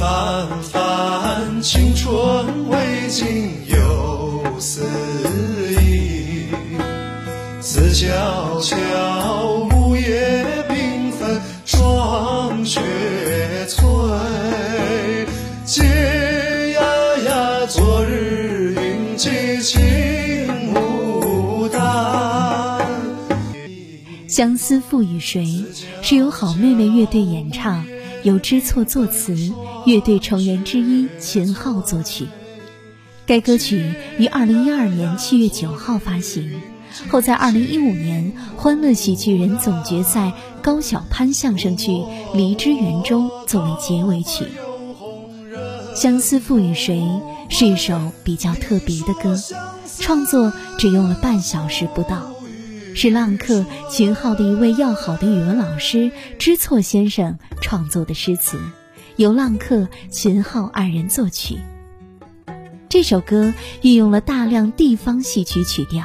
番番青春未尽又思忆，思悄悄，木叶缤纷，霜雪催。嗟呀呀，昨日云髻青牡丹。相思赋予谁？是由好妹妹乐队演唱，由知错作词，乐队成员之一秦昊作曲。该歌曲于二零一二年七月九号发行，后在二零一五年欢乐喜剧人总决赛高晓攀相声剧《梨之园》中作为结尾曲。《相思赋予谁》是一首比较特别的歌，创作只用了半小时不到。是浪客秦昊的一位要好的语文老师知错先生创作的诗词，由浪客秦昊二人作曲。这首歌运用了大量地方戏曲曲调，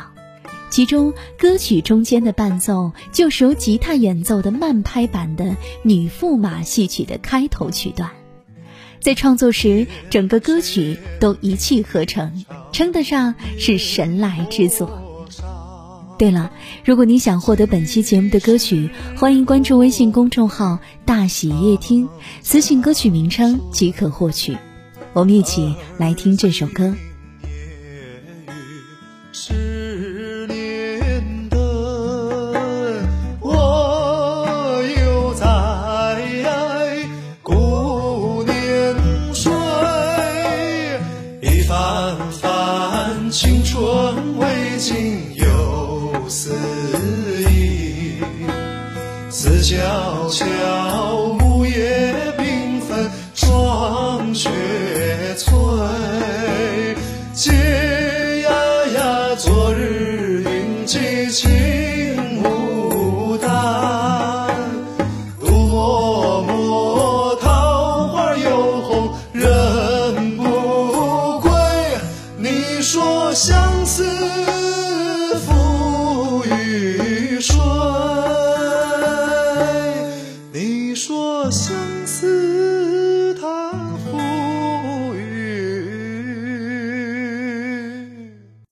其中歌曲中间的伴奏就是由吉他演奏的慢拍版的女驸马戏曲的开头曲段。在创作时，整个歌曲都一气呵成，称得上是神来之作。对了，如果你想获得本期节目的歌曲，欢迎关注微信公众号“大喜夜听”，私信歌曲名称即可获取。我们一起来听这首歌。十年灯，我又在顾年岁。一番番青春未尽又思忆，思悄悄，木叶缤纷，霜雪催。嗟呀呀，昨日云髻青